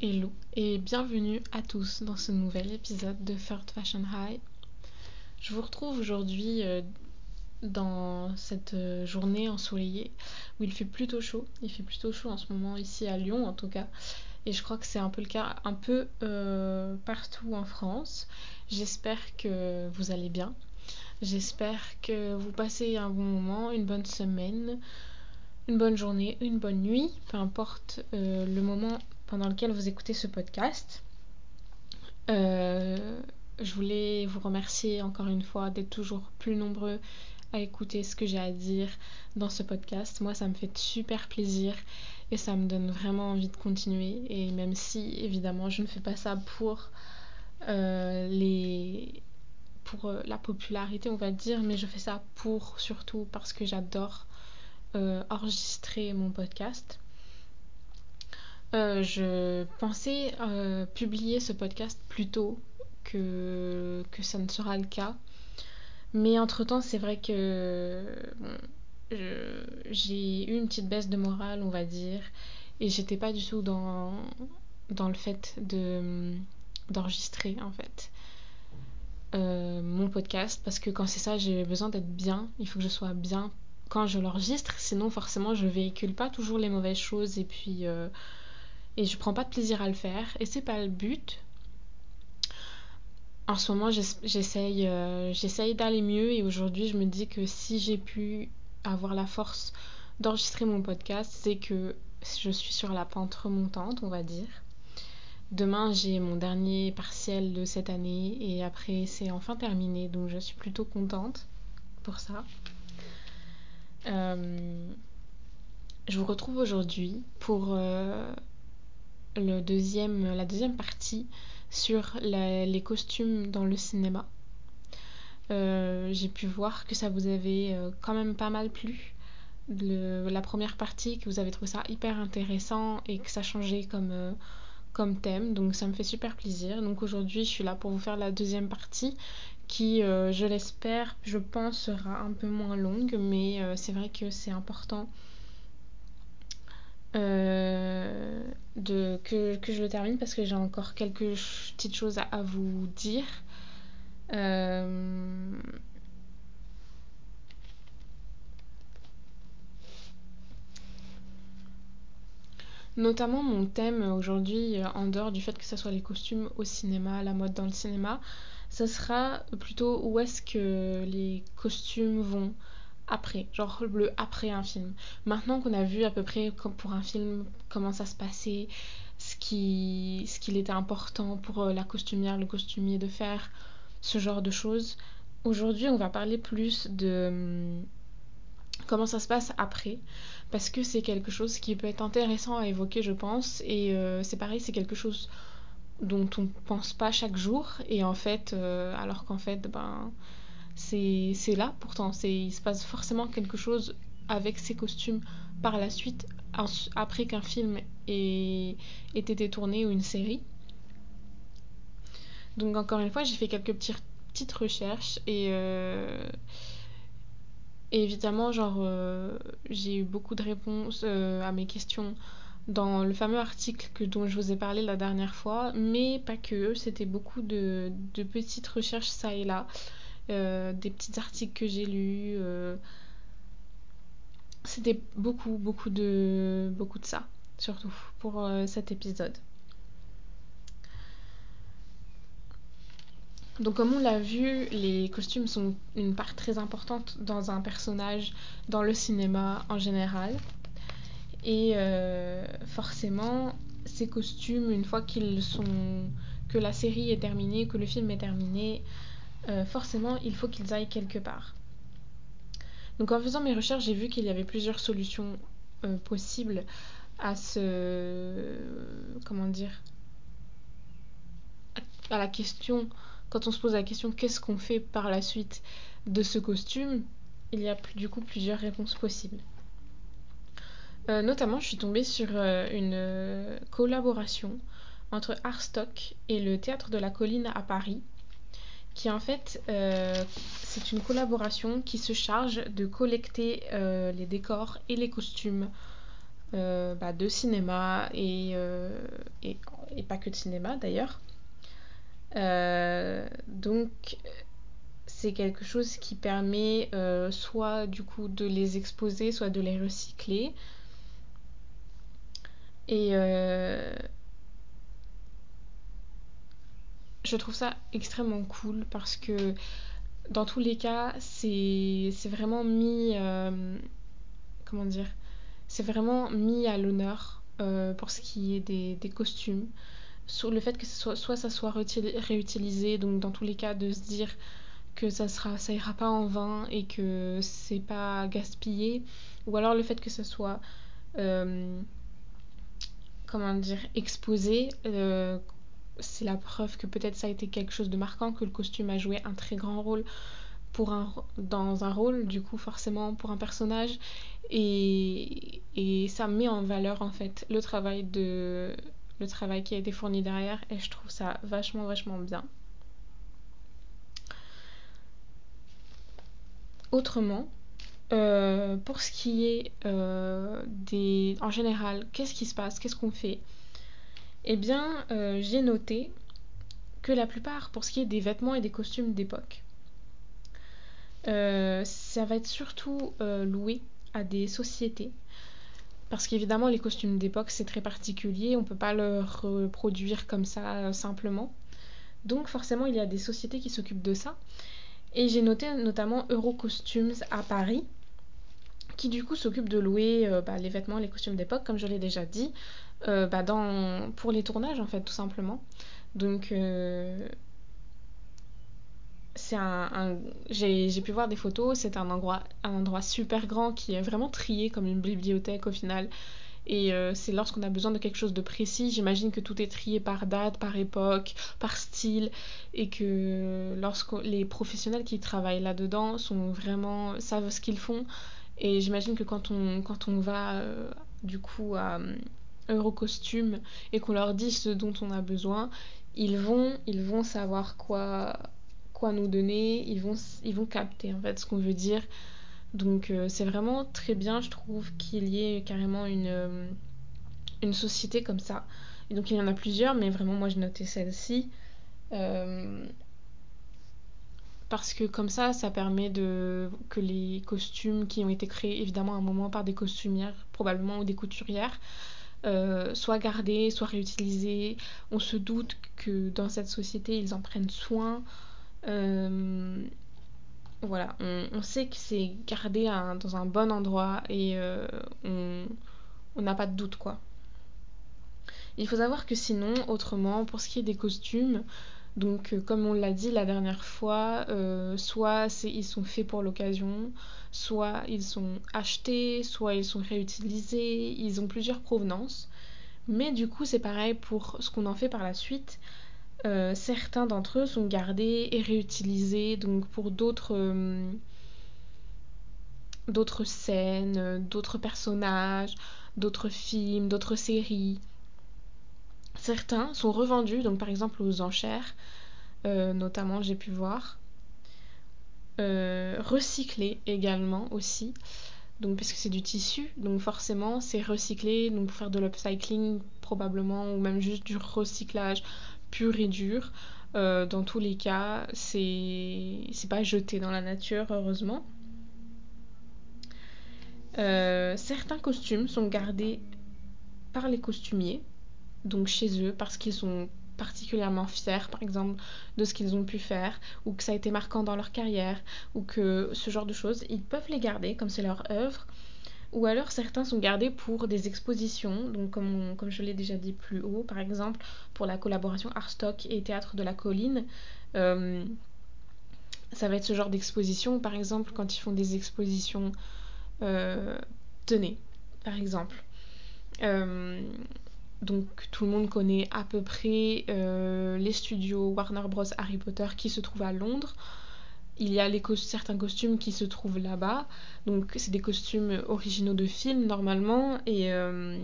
Hello et bienvenue à tous dans ce nouvel épisode de Third Fashion High. Je vous retrouve aujourd'hui euh, dans cette euh, journée ensoleillée où il fait plutôt chaud. Il fait plutôt chaud en ce moment ici à Lyon en tout cas. Et je crois que c'est un peu le cas un peu euh, partout en France. J'espère que vous allez bien. J'espère que vous passez un bon moment, une bonne semaine, une bonne journée, une bonne nuit, peu importe le moment pendant lequel vous écoutez ce podcast. Euh, je voulais vous remercier encore une fois d'être toujours plus nombreux à écouter ce que j'ai à dire dans ce podcast. Moi, ça me fait super plaisir et ça me donne vraiment envie de continuer. Et même si, évidemment, je ne fais pas ça pour euh, euh, la popularité, on va dire, mais je fais ça pour surtout parce que j'adore enregistrer mon podcast. Euh, je pensais euh, publier ce podcast plus tôt que, ça ne sera le cas. Mais entre-temps, c'est vrai que j'ai eu une petite baisse de morale, on va dire. Et j'étais pas du tout dans, dans le fait de d'enregistrer, en fait. Euh, mon podcast parce que quand c'est ça j'ai besoin d'être bien il faut que je sois bien quand je l'enregistre sinon forcément je véhicule pas toujours les mauvaises choses et puis et je prends pas de plaisir à le faire et c'est pas le but. En ce moment, j'essaye euh, j'essaye d'aller mieux et aujourd'hui, je me dis que si j'ai pu avoir la force d'enregistrer mon podcast, c'est que je suis sur la pente remontante, on va dire. Demain, j'ai mon dernier partiel de cette année et après, c'est enfin terminé, donc je suis plutôt contente pour ça. Euh, je vous retrouve aujourd'hui pour euh, la deuxième partie sur les costumes dans le cinéma. Euh, j'ai pu voir que ça vous avait euh, quand même pas mal plu. la première partie, que vous avez trouvé ça hyper intéressant et que ça changeait euh, comme thème. Donc ça me fait super plaisir. Donc aujourd'hui, je suis là pour vous faire la deuxième partie qui, je l'espère, je pense, sera un peu moins longue. Mais c'est vrai que c'est important euh, de, que, je le termine parce que j'ai encore quelques petites choses à, vous dire. Euh, notamment mon thème aujourd'hui, euh, en dehors du fait que ce soit les costumes au cinéma, la mode dans le cinéma, ce sera plutôt où est-ce que les costumes vont, après, genre le après un film. Maintenant qu'on a vu à peu près pour un film comment ça se passait, ce qui ce qu'il était important pour euh, la costumière, le costumier de faire ce genre de choses. Aujourd'hui, on va parler plus de hum, comment ça se passe après parce que c'est quelque chose qui peut être intéressant à évoquer, je pense et euh, c'est pareil, c'est quelque chose dont on pense pas chaque jour et en fait euh, alors qu'en fait ben c'est là pourtant. Il se passe forcément quelque chose avec ces costumes par la suite, après qu'un film ait, été tourné ou une série. Donc encore une fois, j'ai fait quelques petites recherches et, euh, évidemment, euh, j'ai eu beaucoup de réponses euh, à mes questions dans le fameux article dont je vous ai parlé la dernière fois, mais pas que, c'était beaucoup de petites recherches ça et là. Euh, des petits articles que j'ai lus. Euh, c'était beaucoup, beaucoup de, beaucoup de ça, surtout pour euh, cet épisode. Donc comme on l'a vu, les costumes sont une part très importante dans un personnage, dans le cinéma en général. Et forcément, ces costumes, une fois qu'ils sont que la série est terminée, que le film est terminé, euh, forcément, il faut qu'ils aillent quelque part. Donc en faisant mes recherches, j'ai vu qu'il y avait plusieurs solutions euh, possibles à ce... comment dire à la question, quand on se pose la question qu'est-ce qu'on fait par la suite de ce costume, il y a du coup plusieurs réponses possibles. Euh, notamment, je suis tombée sur une collaboration entre Arstock et le Théâtre de la Colline à Paris, qui en fait, euh, c'est une collaboration qui se charge de collecter euh, les décors et les costumes bah, de cinéma et, et, et, pas que de cinéma d'ailleurs. donc c'est quelque chose qui permet soit du coup de les exposer, soit de les recycler. Et je trouve ça extrêmement cool parce que dans tous les cas, c'est vraiment mis. Euh, comment dire C'est vraiment mis à l'honneur euh, pour ce qui est des, costumes. Sur le fait que soit, ça soit réutilisé, donc dans tous les cas, de se dire que ça ira pas en vain et que c'est pas gaspillé ou alors le fait que ça soit euh, comment dire exposé c'est la preuve que peut-être ça a été quelque chose de marquant, que le costume a joué un très grand rôle pour un, dans un rôle, du coup forcément pour un personnage. Et, ça met en valeur en fait le travail, de, le travail qui a été fourni derrière et je trouve ça vachement vachement bien. Autrement, euh, pour ce qui est euh, des... En général, qu'est-ce qui se passe? Qu'est-ce qu'on fait? Eh bien, euh, j'ai noté que la plupart, pour ce qui est des vêtements et des costumes d'époque, euh, ça va être surtout euh, loué à des sociétés. Parce qu'évidemment, les costumes d'époque, c'est très particulier, on ne peut pas le reproduire comme ça simplement. Donc forcément, il y a des sociétés qui s'occupent de ça. Et j'ai noté notamment Eurocostumes à Paris, qui du coup s'occupe de louer bah, les vêtements, les costumes d'époque, comme je l'ai déjà dit, euh, bah pour les tournages en fait tout simplement. Donc euh, c'est un, j'ai pu voir des photos, c'est un endroit, super grand qui est vraiment trié comme une bibliothèque au final. Et euh, c'est lorsqu'on a besoin de quelque chose de précis, j'imagine que tout est trié par date, par époque, par style, et que lorsque les professionnels qui travaillent là-dedans sont vraiment savent ce qu'ils font. Et j'imagine que quand on, quand on va euh, du coup à, Eurocostume et qu'on leur dit ce dont on a besoin, ils vont, ils vont savoir quoi, quoi nous donner, ils vont, ils vont capter en fait ce qu'on veut dire. Donc euh, c'est vraiment très bien, je trouve, qu'il y ait carrément une, euh, une société comme ça. Et donc il y en a plusieurs, mais vraiment moi je notais celle-ci. Euh, parce que comme ça, ça permet de que les costumes qui ont été créés évidemment à un moment par des costumières, probablement, ou des couturières, euh, soit gardés, soit réutilisés. On se doute que dans cette société, ils en prennent soin. Euh, voilà, on, sait que c'est gardé dans un bon endroit et euh, on n'a pas de doute quoi. Il faut savoir que sinon, autrement, pour ce qui est des costumes, donc, euh, comme on l'a dit la dernière fois, euh, soit ils sont faits pour l'occasion, soit ils sont achetés, soit ils sont réutilisés, ils ont plusieurs provenances. Mais du coup, c'est pareil pour ce qu'on en fait par la suite. Euh, certains d'entre eux sont gardés et réutilisés donc pour d'autres d'autres scènes, d'autres personnages, d'autres films, d'autres séries. Certains sont revendus, donc par exemple aux enchères, euh, notamment j'ai pu voir. Euh, recyclés également aussi, donc parce que c'est du tissu, donc forcément c'est recyclé, donc pour faire de l'upcycling probablement, ou même juste du recyclage pur et dur. Euh, dans tous les cas, c'est pas jeté dans la nature, heureusement. certains costumes sont gardés par les costumiers, donc chez eux parce qu'ils sont particulièrement fiers, par exemple, de ce qu'ils ont pu faire, ou que ça a été marquant dans leur carrière, ou que ce genre de choses, ils peuvent les garder comme c'est leur œuvre. Ou alors certains sont gardés pour des expositions, donc comme, comme je l'ai déjà dit plus haut, par exemple pour la collaboration Artstock et Théâtre de la Colline. Euh, ça va être ce genre d'exposition, par exemple quand ils font des expositions euh, tenez, par exemple. Euh, donc tout le monde connaît à peu près euh, les studios Warner Bros. Harry Potter qui se trouvent à Londres. Il y a les certains costumes qui se trouvent là-bas. Donc c'est des costumes originaux de films normalement. Et, euh,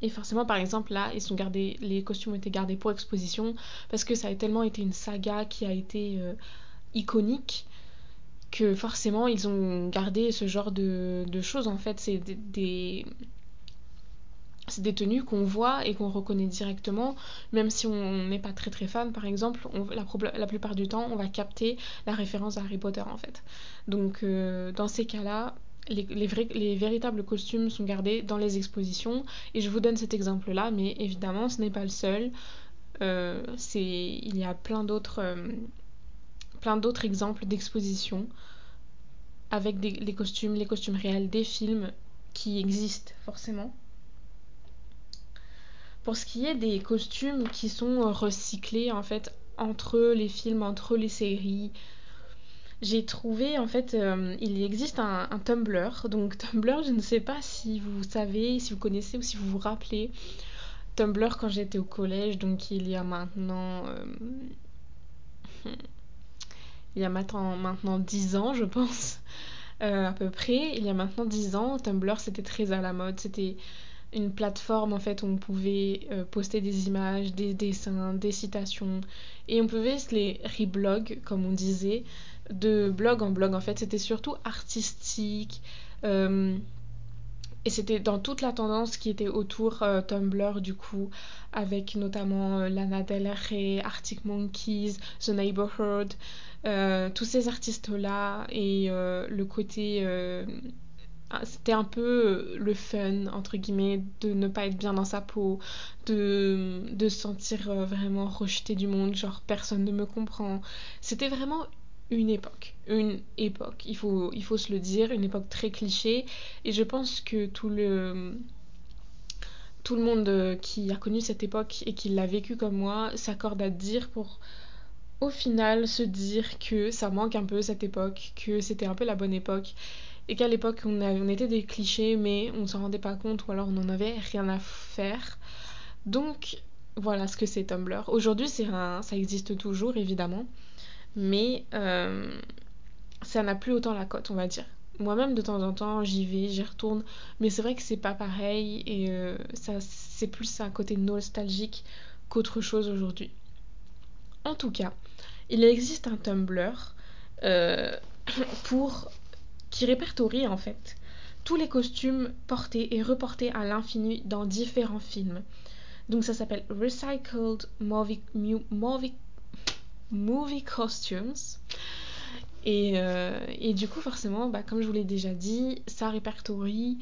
et, forcément par exemple là, ils sont gardés, les costumes ont été gardés pour exposition parce que ça a tellement été une saga qui a été euh, iconique que forcément ils ont gardé ce genre de choses en fait. C'est des c'est des tenues qu'on voit et qu'on reconnaît directement, même si on n'est pas très très fan par exemple, la, plupart du temps on va capter la référence à Harry Potter en fait. Donc euh, dans ces cas-là, les, les, véritables costumes sont gardés dans les expositions et je vous donne cet exemple là, mais évidemment ce n'est pas le seul. Euh, il y a plein d'autres euh, exemples d'expositions avec les costumes, les costumes réels des films qui existent forcément. Pour ce qui est des costumes qui sont recyclés en fait entre les films, entre les séries, j'ai trouvé en fait euh, il existe un, Tumblr. Donc Tumblr, je ne sais pas si vous savez, si vous connaissez ou si vous vous rappelez. Tumblr quand j'étais au collège, donc il y a maintenant euh, il y a maintenant, maintenant 10 ans, je pense, euh, à peu près. Il y a maintenant 10 ans, Tumblr, c'était très à la mode. C'était une plateforme, en fait, où on pouvait euh, poster des images, des dessins, des citations. Et on pouvait les reblog, comme on disait, de blog en blog, en fait. C'était surtout artistique. Euh, et c'était dans toute la tendance qui était autour Tumblr, du coup, avec notamment Lana Del Rey, Arctic Monkeys, The Neighborhood, euh, tous ces artistes-là et euh, le côté... Euh, ah, c'était un peu le fun, entre guillemets, de ne pas être bien dans sa peau, de, de se sentir vraiment rejeté du monde, genre personne ne me comprend. C'était vraiment une époque, une époque, il faut, il faut se le dire, une époque très cliché. Et je pense que tout le, tout le monde qui a connu cette époque et qui l'a vécu comme moi s'accorde à dire pour au final se dire que ça manque un peu cette époque, que c'était un peu la bonne époque et qu'à l'époque on, était des clichés mais on s'en rendait pas compte ou alors on n'en avait rien à faire. Donc voilà ce que c'est Tumblr. Aujourd'hui c'est ça existe toujours évidemment mais euh, ça n'a plus autant la cote on va dire. Moi-même de temps en temps j'y vais, j'y retourne mais c'est vrai que c'est pas pareil et euh, ça c'est plus un côté nostalgique qu'autre chose aujourd'hui. En tout cas, il existe un Tumblr euh, pour qui répertorie en fait tous les costumes portés et reportés à l'infini dans différents films. Donc ça s'appelle Recycled Movie, Costumes. Et, euh, et, du coup, forcément, bah, comme je vous l'ai déjà dit, ça répertorie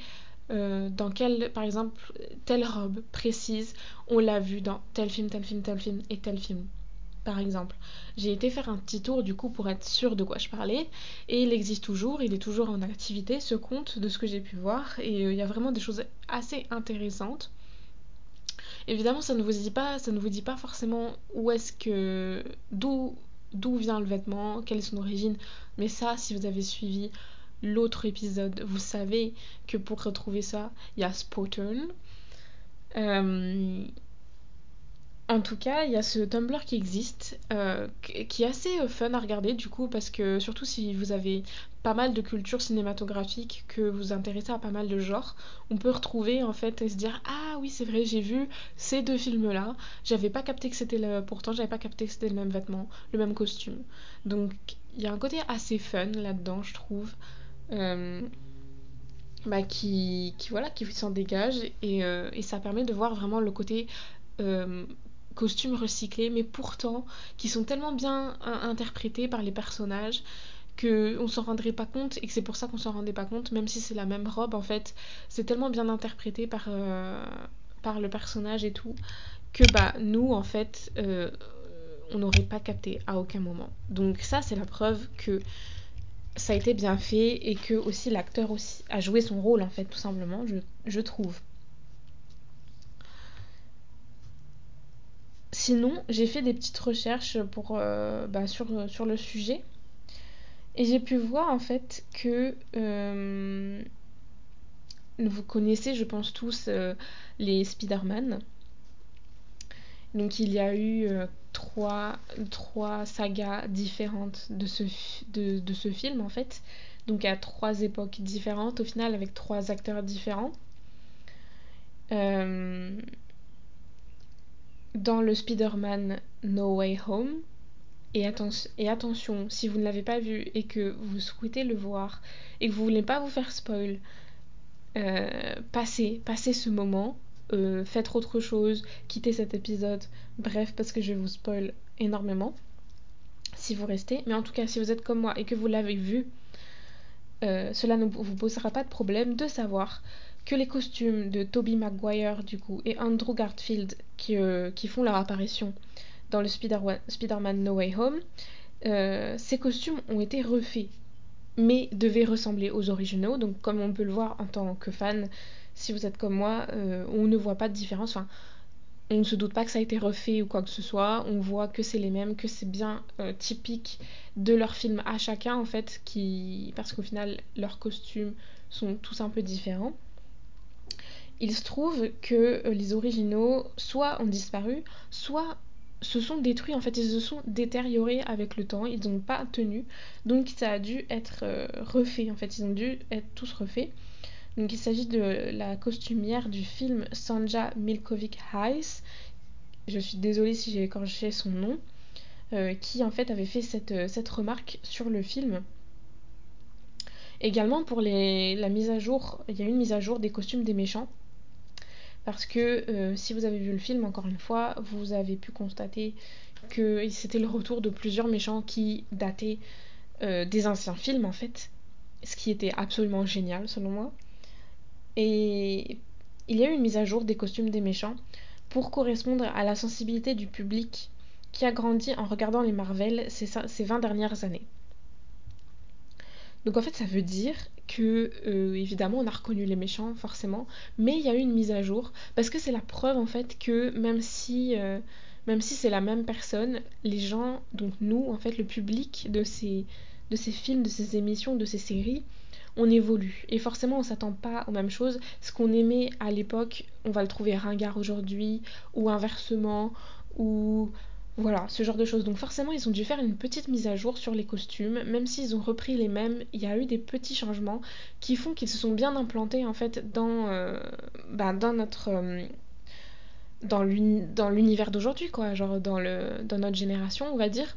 euh, dans quel, par exemple, telle robe précise, on l'a vu dans tel film, tel film, tel film et tel film par exemple. J'ai été faire un petit tour du coup pour être sûre de quoi je parlais et il existe toujours, il est toujours en activité ce compte de ce que j'ai pu voir et euh, il y a vraiment des choses assez intéressantes. Évidemment, ça ne vous dit pas, ça ne vous dit pas forcément où est-ce que d'où d'où vient le vêtement, quelle est son origine, mais ça si vous avez suivi l'autre épisode, vous savez que pour retrouver ça, il y a Spotturn. Euh, en tout cas, il y a ce Tumblr qui existe, euh, qui est assez euh, fun à regarder du coup, parce que surtout si vous avez pas mal de culture cinématographique, que vous intéressez à pas mal de genres, on peut retrouver en fait et se dire ah oui c'est vrai j'ai vu ces deux films là, j'avais pas capté que c'était le... pourtant j'avais pas capté que c'était le même vêtement, le même costume. Donc il y a un côté assez fun là-dedans je trouve. Euh, bah, qui, qui voilà qui s'en dégage et, ça permet de voir vraiment le côté costumes recyclés, mais pourtant qui sont tellement bien interprétés par les personnages que on s'en rendrait pas compte et que c'est pour ça qu'on s'en rendait pas compte, même si c'est la même robe en fait, c'est tellement bien interprété par, euh, par le personnage et tout que bah nous en fait euh, on n'aurait pas capté à aucun moment. Donc ça c'est la preuve que ça a été bien fait et que aussi l'acteur aussi a joué son rôle en fait tout simplement je, je trouve. Sinon, j'ai fait des petites recherches euh, bah, sur, le sujet. Et j'ai pu voir en fait que euh, vous connaissez, je pense tous, euh, les Spider-Man. Donc il y a eu trois, sagas différentes de ce, film en fait. Donc à trois époques différentes, au final avec trois acteurs différents. Dans le Spider-Man No Way Home. Et, attention, si vous ne l'avez pas vu et que vous souhaitez le voir et que vous voulez pas vous faire spoil, euh, passez, passez ce moment. euh, faites autre chose, quittez cet épisode, bref, parce que je vous spoil énormément si vous restez. Mais en tout cas, si vous êtes comme moi et que vous l'avez vu, euh, cela ne vous posera pas de problème de savoir que les costumes de Toby Maguire du coup et Andrew Garfield qui, euh, qui font leur apparition dans le Spider-Man No Way Home, ces costumes ont été refaits mais devaient ressembler aux originaux. Donc comme on peut le voir en tant que fan, si vous êtes comme moi, euh, on ne voit pas de différence. Enfin, on ne se doute pas que ça a été refait ou quoi que ce soit. On voit que c'est les mêmes, que c'est bien euh, typique de leur film à chacun en fait, qui... parce qu'au final leurs costumes sont tous un peu différents. Il se trouve que euh, les originaux soit ont disparu, soit se sont détruits, en fait ils se sont détériorés avec le temps, ils n'ont pas tenu, donc ça a dû être refait, en fait ils ont dû être tous refaits. Donc il s'agit de la costumière du film Sanja Milkovic Heiss. Je suis désolée si j'ai écorché son nom. Euh, qui en fait avait fait cette, euh, cette, remarque sur le film. Également pour les, la mise à jour, il y a une mise à jour des costumes des méchants. Parce que euh, si vous avez vu le film, encore une fois, vous avez pu constater que c'était le retour de plusieurs méchants qui dataient des anciens films en fait. Ce qui était absolument génial selon moi. Et il y a eu une mise à jour des costumes des méchants pour correspondre à la sensibilité du public qui a grandi en regardant les Marvel ces 20 dernières années. Donc en fait ça veut dire que euh, évidemment on a reconnu les méchants forcément, mais il y a eu une mise à jour parce que c'est la preuve en fait que même si euh, même si c'est la même personne, les gens donc nous en fait le public de ces de ces films, de ces émissions, de ces séries, on évolue. Et forcément, on s'attend pas aux mêmes choses. Ce qu'on aimait à l'époque, on va le trouver ringard aujourd'hui, ou inversement, ou voilà, ce genre de choses. Donc forcément, ils ont dû faire une petite mise à jour sur les costumes, même s'ils ont repris les mêmes, il y a eu des petits changements qui font qu'ils se sont bien implantés en fait dans, euh, bah, notre euh, dans l'univers d'aujourd'hui quoi, genre dans notre génération, on va dire.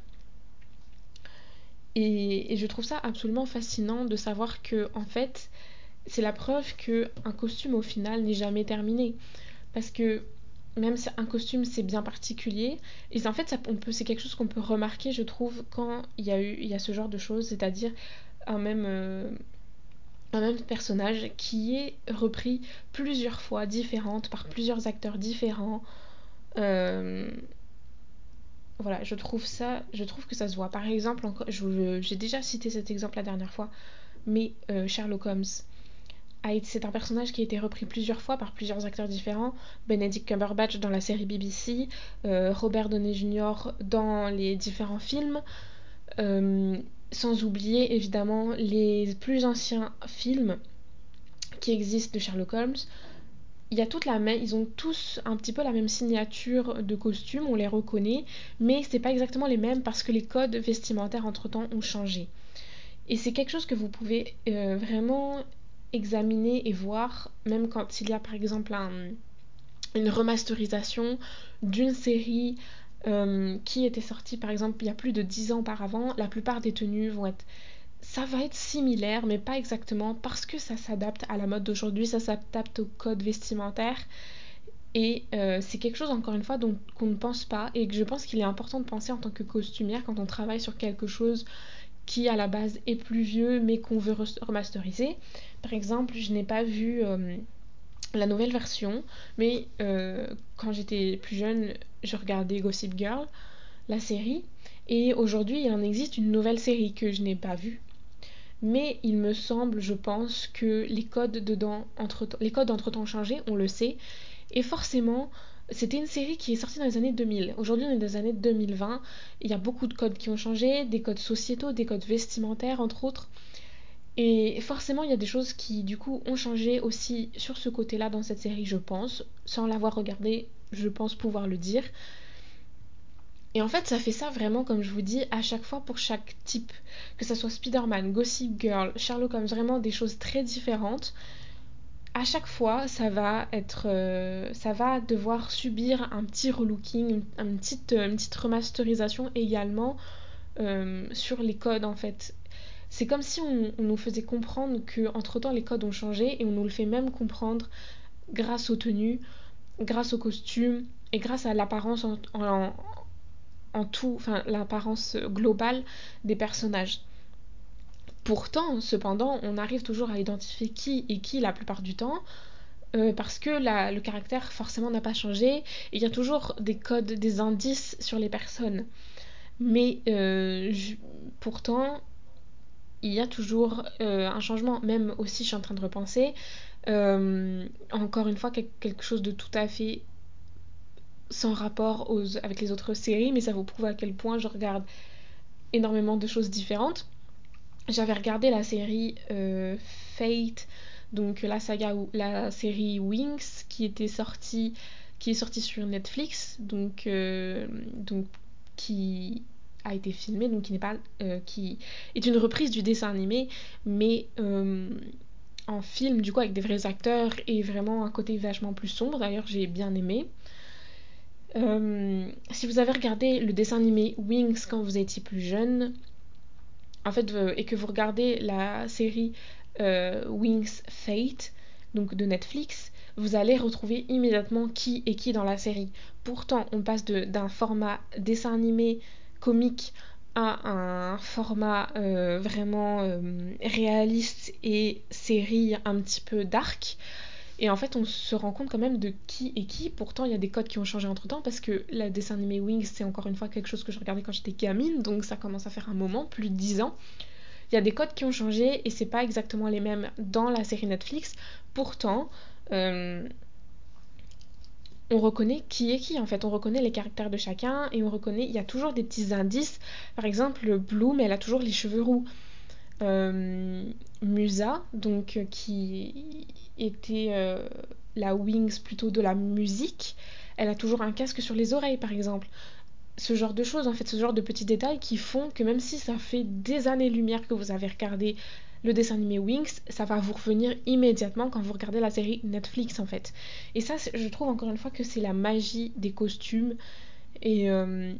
Et, je trouve ça absolument fascinant de savoir que, en fait, c'est la preuve que un costume au final n'est jamais terminé. Parce que même un costume c'est bien particulier, et en fait c'est quelque chose qu'on peut remarquer, je trouve, quand il y a eu il y a ce genre de choses, c'est-à-dire un même euh, un même personnage qui est repris plusieurs fois différentes par plusieurs acteurs différents. Euh, voilà, je trouve ça, je trouve que ça se voit. Par exemple, j'ai déjà cité cet exemple la dernière fois, mais euh, Sherlock Holmes, c'est un personnage qui a été repris plusieurs fois par plusieurs acteurs différents. Benedict Cumberbatch dans la série BBC, euh, Robert Downey Jr. dans les différents films, euh, sans oublier évidemment les plus anciens films qui existent de Sherlock Holmes, il y a toute la même, ils ont tous un petit peu la même signature de costume, on les reconnaît, mais c'est pas exactement les mêmes parce que les codes vestimentaires entre temps ont changé. Et c'est quelque chose que vous pouvez euh, vraiment examiner et voir, même quand il y a par exemple une remasterisation d'une série euh, qui était sortie par exemple il y a plus de 10 ans auparavant, la plupart des tenues vont être ça va être similaire, mais pas exactement, parce que ça s'adapte à la mode d'aujourd'hui, ça s'adapte au code vestimentaire. Et euh, c'est quelque chose, encore une fois, dont qu'on ne pense pas, et que je pense qu'il est important de penser en tant que costumière quand on travaille sur quelque chose qui à la base est plus vieux, mais qu'on veut remasteriser. Par exemple, je n'ai pas vu euh, la nouvelle version, mais euh, quand j'étais plus jeune, je regardais Gossip Girl, la série, et aujourd'hui, il en existe une nouvelle série que je n'ai pas vue, mais il me semble, je pense, que les codes dedans, entre les codes entre temps ont changé, on le sait, et forcément, c'était une série qui est sortie dans les années 2000. Aujourd'hui, on est dans les années 2020. Il y a beaucoup de codes qui ont changé, des codes sociétaux, des codes vestimentaires, entre autres. Et forcément, il y a des choses qui, du coup, ont changé aussi sur ce côté-là dans cette série, je pense. Sans l'avoir regardée, je pense pouvoir le dire. Et en fait, ça fait ça vraiment, comme je vous dis, à chaque fois pour chaque type. Que ça soit Spider-Man, Gossip Girl, Sherlock Holmes, vraiment des choses très différentes. À chaque fois, ça va être, euh, ça va devoir subir un petit relooking, une, petite, remasterisation également euh, sur les codes en fait. C'est comme si on, nous faisait comprendre que entre temps les codes ont changé et on nous le fait même comprendre grâce aux tenues, grâce au costume et grâce à l'apparence en, en, en tout, enfin l'apparence globale des personnages. Pourtant, cependant, on arrive toujours à identifier qui est qui la plupart du temps, euh, parce que le caractère forcément n'a pas changé, et il y a toujours des codes, des indices sur les personnes. Mais euh, pourtant, il y a toujours euh, un changement, même aussi je suis en train de repenser, encore une fois quelque chose de tout à fait sans rapport avec les autres séries, mais ça vous prouve à quel point je regarde énormément de choses différentes. J'avais regardé la série euh, Fate, donc la saga la série Wings qui était sortie qui est sortie sur Netflix, donc euh, donc qui a été filmée, donc qui n'est pas euh, qui est une reprise du dessin animé, mais en film du coup avec des vrais acteurs et vraiment un côté vachement plus sombre. D'ailleurs, j'ai bien aimé. Si vous avez regardé le dessin animé Wings quand vous étiez plus jeune, en fait, euh, et que vous regardez la série euh, Wings Fate, donc de Netflix, vous allez retrouver immédiatement qui est qui dans la série. Pourtant, on passe d'un format dessin animé comique à un format euh, vraiment réaliste et série un petit peu dark. Et en fait, on se rend compte quand même de qui est qui. Pourtant, il y a des codes qui ont changé entre temps parce que la dessin animé Wings, c'est encore une fois quelque chose que je regardais quand j'étais gamine, donc ça commence à faire un moment, plus de 10 ans. Il y a des codes qui ont changé et c'est pas exactement les mêmes dans la série Netflix. Pourtant, euh, on reconnaît qui est qui en fait, on reconnaît les caractères de chacun et on reconnaît, il y a toujours des petits indices. Par exemple, Bloom, elle a toujours les cheveux roux. Euh, Musa, donc euh, qui était euh, la Wings plutôt de la musique, elle a toujours un casque sur les oreilles par exemple. Ce genre de choses, en fait, ce genre de petits détails qui font que même si ça fait des années-lumière que vous avez regardé le dessin animé Wings, ça va vous revenir immédiatement quand vous regardez la série Netflix en fait. Et ça, je trouve encore une fois que c'est la magie des costumes. Et euh,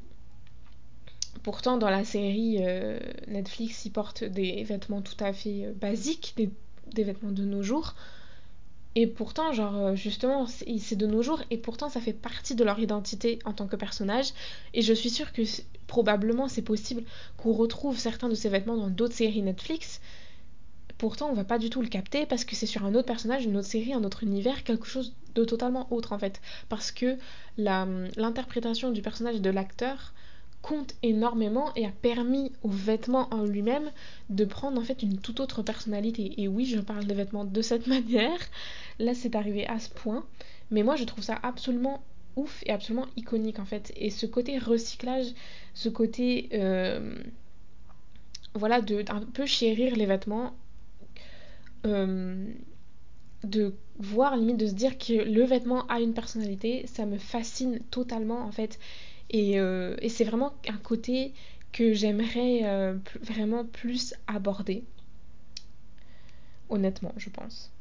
pourtant, dans la série euh, Netflix, ils portent des vêtements tout à fait basiques, des, vêtements de nos jours. Et pourtant, genre, euh, justement, c'est de nos jours, et pourtant, ça fait partie de leur identité en tant que personnage. Et je suis sûre que probablement c'est possible qu'on retrouve certains de ces vêtements dans d'autres séries Netflix, Pourtant, on va pas du tout le capter parce que c'est sur un autre personnage, une autre série, un autre univers, quelque chose de totalement autre en fait. Parce que l'interprétation du personnage de l'acteur compte énormément et a permis aux vêtements en lui-même de prendre en fait une toute autre personnalité. Et oui, je parle de vêtements de cette manière. Là, c'est arrivé à ce point. Mais moi, je trouve ça absolument ouf et absolument iconique en fait. Et ce côté recyclage, ce côté... Euh, voilà, de un peu chérir les vêtements euh, de voir limite de se dire que le vêtement a une personnalité ça me fascine totalement en fait et, euh, et c'est vraiment un côté que j'aimerais euh, vraiment plus aborder honnêtement je pense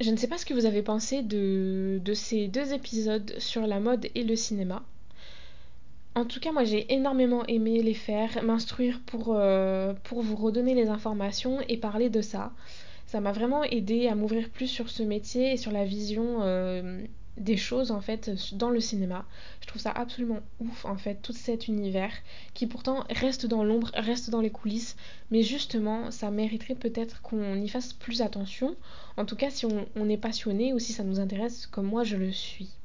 Je ne sais pas ce que vous avez pensé de ces deux épisodes sur la mode et le cinéma. En tout cas, moi j'ai énormément aimé les faire, m'instruire pour, euh, pour vous redonner les informations et parler de ça. Ça m'a vraiment aidé à m'ouvrir plus sur ce métier et sur la vision euh, des choses en fait dans le cinéma. Je trouve ça absolument ouf en fait, tout cet univers qui pourtant reste dans l'ombre, reste dans les coulisses, mais justement ça mériterait peut-être qu'on y fasse plus attention, en tout cas si on est passionné ou si ça nous intéresse comme moi je le suis.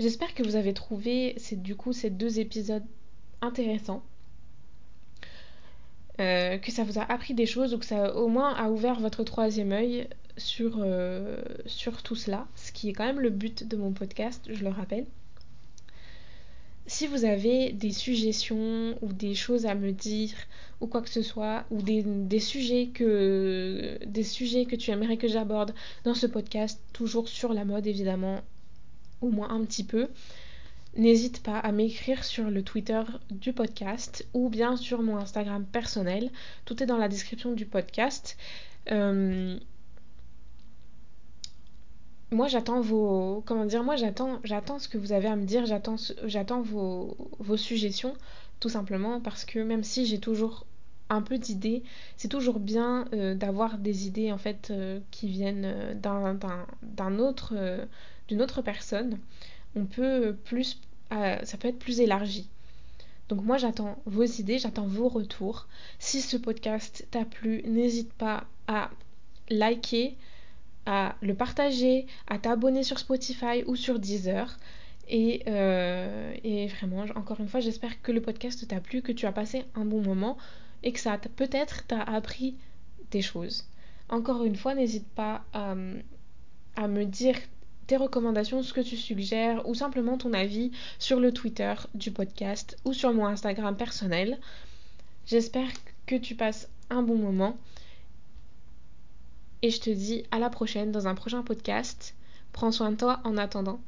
J'espère que vous avez trouvé ces deux épisodes intéressants. Euh, que ça vous a appris des choses ou que ça au moins a ouvert votre troisième œil sur, euh, sur tout cela, ce qui est quand même le but de mon podcast, je le rappelle. Si vous avez des suggestions ou des choses à me dire ou quoi que ce soit, ou des sujets que tu aimerais que j'aborde dans ce podcast, toujours sur la mode évidemment, au moins un petit peu, n'hésite pas à m'écrire sur le Twitter du podcast ou bien sur mon Instagram personnel. Tout est dans la description du podcast. Euh, moi j'attends vos comment dire moi j'attends j'attends ce que vous avez à me dire j'attends j'attends vos, vos suggestions tout simplement parce que même si j'ai toujours un peu d'idées. C'est toujours bien euh, d'avoir des idées en fait euh, qui viennent euh, d'un d'un autre d'une autre personne. On peut plus ça peut être plus élargi. Donc moi j'attends vos idées j'attends vos retours. Si ce podcast t'a plu n'hésite pas à liker à le partager, à t'abonner sur Spotify ou sur Deezer. Et, et vraiment, encore une fois, j'espère que le podcast t'a plu, que tu as passé un bon moment et que ça peut-être t'a appris des choses. Encore une fois, n'hésite pas à, à me dire tes recommandations, ce que tu suggères ou simplement ton avis sur le Twitter du podcast ou sur mon Instagram personnel. J'espère que tu passes un bon moment et je te dis à la prochaine dans un prochain podcast. Prends soin de toi en attendant.